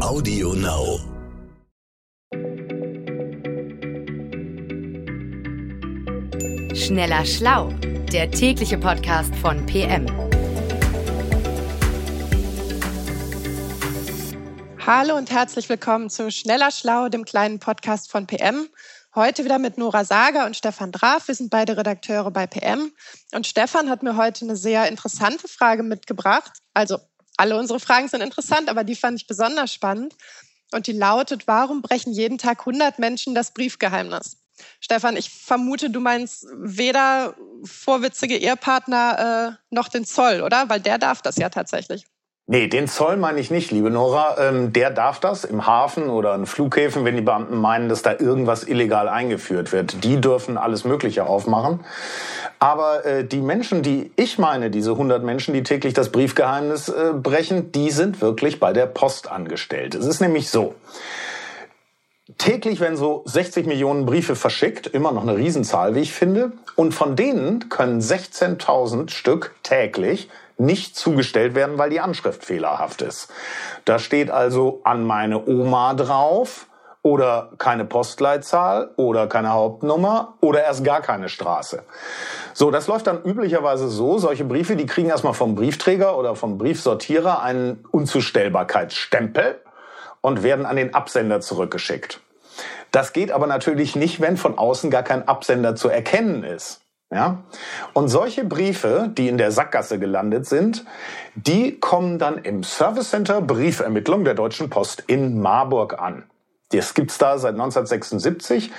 Audio Now. Schneller Schlau, der tägliche Podcast von PM. Hallo und herzlich willkommen zu Schneller Schlau, dem kleinen Podcast von PM. Heute wieder mit Nora Sager und Stefan Draf. Wir sind beide Redakteure bei PM. Und Stefan hat mir heute eine sehr interessante Frage mitgebracht. Also alle unsere Fragen sind interessant, aber die fand ich besonders spannend. Und die lautet, warum brechen jeden Tag 100 Menschen das Briefgeheimnis? Stefan, ich vermute, du meinst weder vorwitzige Ehepartner äh, noch den Zoll, oder? Weil der darf das ja tatsächlich. Nee, den Zoll meine ich nicht, liebe Nora. Ähm, der darf das im Hafen oder in Flughäfen, wenn die Beamten meinen, dass da irgendwas illegal eingeführt wird. Die dürfen alles Mögliche aufmachen. Aber äh, die Menschen, die ich meine, diese 100 Menschen, die täglich das Briefgeheimnis äh, brechen, die sind wirklich bei der Post angestellt. Es ist nämlich so. Täglich werden so 60 Millionen Briefe verschickt, immer noch eine Riesenzahl, wie ich finde. Und von denen können 16.000 Stück täglich nicht zugestellt werden, weil die Anschrift fehlerhaft ist. Da steht also an meine Oma drauf oder keine Postleitzahl oder keine Hauptnummer oder erst gar keine Straße. So, das läuft dann üblicherweise so, solche Briefe, die kriegen erstmal vom Briefträger oder vom Briefsortierer einen Unzustellbarkeitsstempel und werden an den Absender zurückgeschickt. Das geht aber natürlich nicht, wenn von außen gar kein Absender zu erkennen ist. Ja? Und solche Briefe, die in der Sackgasse gelandet sind, die kommen dann im Service Center Briefermittlung der Deutschen Post in Marburg an. Das gibt's da seit 1976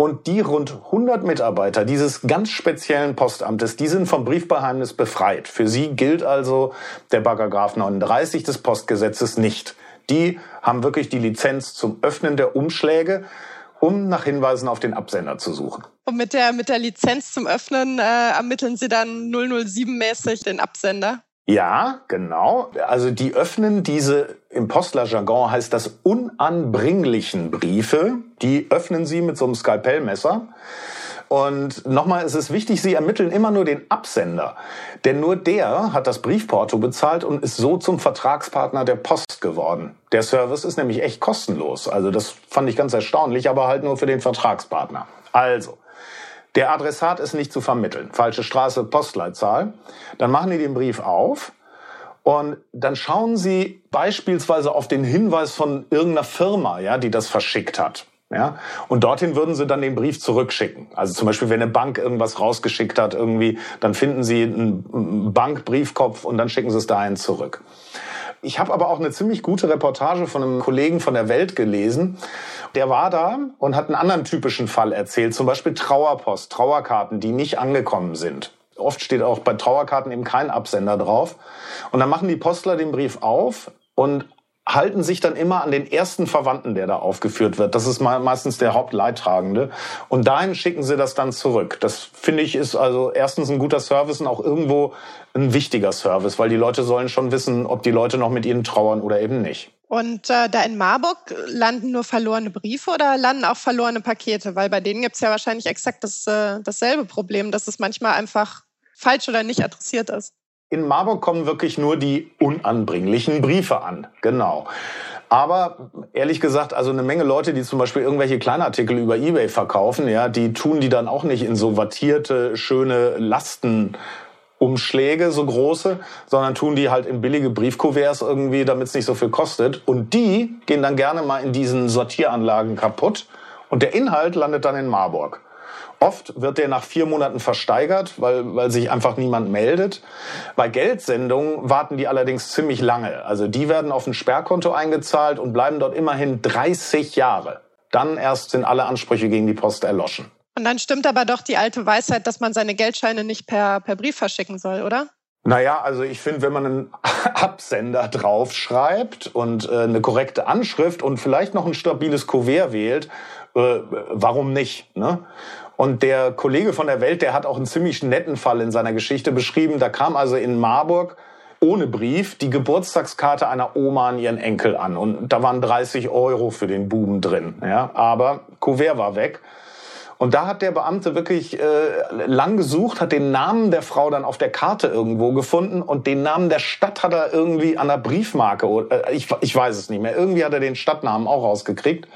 und die rund 100 Mitarbeiter dieses ganz speziellen Postamtes, die sind vom Briefgeheimnis befreit. Für sie gilt also der Paragraph 39 des Postgesetzes nicht. Die haben wirklich die Lizenz zum Öffnen der Umschläge um nach Hinweisen auf den Absender zu suchen. Und mit der, mit der Lizenz zum Öffnen äh, ermitteln Sie dann 007-mäßig den Absender? Ja, genau. Also die öffnen diese, im Postlerjargon heißt das unanbringlichen Briefe, die öffnen sie mit so einem Skalpellmesser. Und nochmal ist es wichtig, Sie ermitteln immer nur den Absender. Denn nur der hat das Briefporto bezahlt und ist so zum Vertragspartner der Post geworden. Der Service ist nämlich echt kostenlos. Also das fand ich ganz erstaunlich, aber halt nur für den Vertragspartner. Also, der Adressat ist nicht zu vermitteln. Falsche Straße, Postleitzahl. Dann machen die den Brief auf und dann schauen Sie beispielsweise auf den Hinweis von irgendeiner Firma, ja, die das verschickt hat. Ja? Und dorthin würden sie dann den Brief zurückschicken. Also zum Beispiel, wenn eine Bank irgendwas rausgeschickt hat, irgendwie, dann finden sie einen Bankbriefkopf und dann schicken sie es dahin zurück. Ich habe aber auch eine ziemlich gute Reportage von einem Kollegen von der Welt gelesen. Der war da und hat einen anderen typischen Fall erzählt, zum Beispiel Trauerpost, Trauerkarten, die nicht angekommen sind. Oft steht auch bei Trauerkarten eben kein Absender drauf. Und dann machen die Postler den Brief auf und halten sich dann immer an den ersten Verwandten, der da aufgeführt wird. Das ist meistens der Hauptleidtragende. Und dahin schicken sie das dann zurück. Das finde ich ist also erstens ein guter Service und auch irgendwo ein wichtiger Service, weil die Leute sollen schon wissen, ob die Leute noch mit ihnen trauern oder eben nicht. Und äh, da in Marburg landen nur verlorene Briefe oder landen auch verlorene Pakete? Weil bei denen gibt es ja wahrscheinlich exakt das, äh, dasselbe Problem, dass es manchmal einfach falsch oder nicht adressiert ist. In Marburg kommen wirklich nur die unanbringlichen Briefe an. Genau. Aber ehrlich gesagt, also eine Menge Leute, die zum Beispiel irgendwelche Kleinartikel über eBay verkaufen, ja, die tun die dann auch nicht in so wattierte, schöne Lastenumschläge, so große, sondern tun die halt in billige Briefkuverts irgendwie, damit es nicht so viel kostet. Und die gehen dann gerne mal in diesen Sortieranlagen kaputt. Und der Inhalt landet dann in Marburg. Oft wird der nach vier Monaten versteigert, weil, weil sich einfach niemand meldet. Bei Geldsendungen warten die allerdings ziemlich lange. Also die werden auf ein Sperrkonto eingezahlt und bleiben dort immerhin 30 Jahre. Dann erst sind alle Ansprüche gegen die Post erloschen. Und dann stimmt aber doch die alte Weisheit, dass man seine Geldscheine nicht per, per Brief verschicken soll, oder? Naja, also ich finde, wenn man einen Absender draufschreibt und äh, eine korrekte Anschrift und vielleicht noch ein stabiles Kuvert wählt, äh, warum nicht? Ne? Und der Kollege von der Welt, der hat auch einen ziemlich netten Fall in seiner Geschichte beschrieben. Da kam also in Marburg ohne Brief die Geburtstagskarte einer Oma an ihren Enkel an. Und da waren 30 Euro für den Buben drin. Ja? Aber Kuvert war weg. Und da hat der Beamte wirklich äh, lang gesucht, hat den Namen der Frau dann auf der Karte irgendwo gefunden und den Namen der Stadt hat er irgendwie an der Briefmarke, äh, ich, ich weiß es nicht mehr, irgendwie hat er den Stadtnamen auch rausgekriegt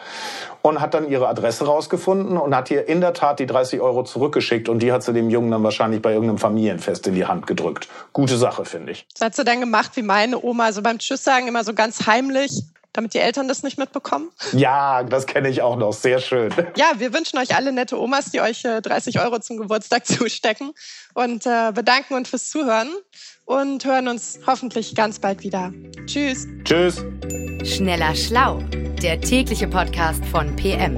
und hat dann ihre Adresse rausgefunden und hat ihr in der Tat die 30 Euro zurückgeschickt und die hat sie dem Jungen dann wahrscheinlich bei irgendeinem Familienfest in die Hand gedrückt. Gute Sache, finde ich. Das hat sie dann gemacht wie meine Oma, also beim Tschüss sagen immer so ganz heimlich damit die Eltern das nicht mitbekommen? Ja, das kenne ich auch noch. Sehr schön. Ja, wir wünschen euch alle nette Omas, die euch 30 äh, Euro zum Geburtstag zustecken und äh, bedanken uns fürs Zuhören und hören uns hoffentlich ganz bald wieder. Tschüss. Tschüss. Schneller Schlau, der tägliche Podcast von PM.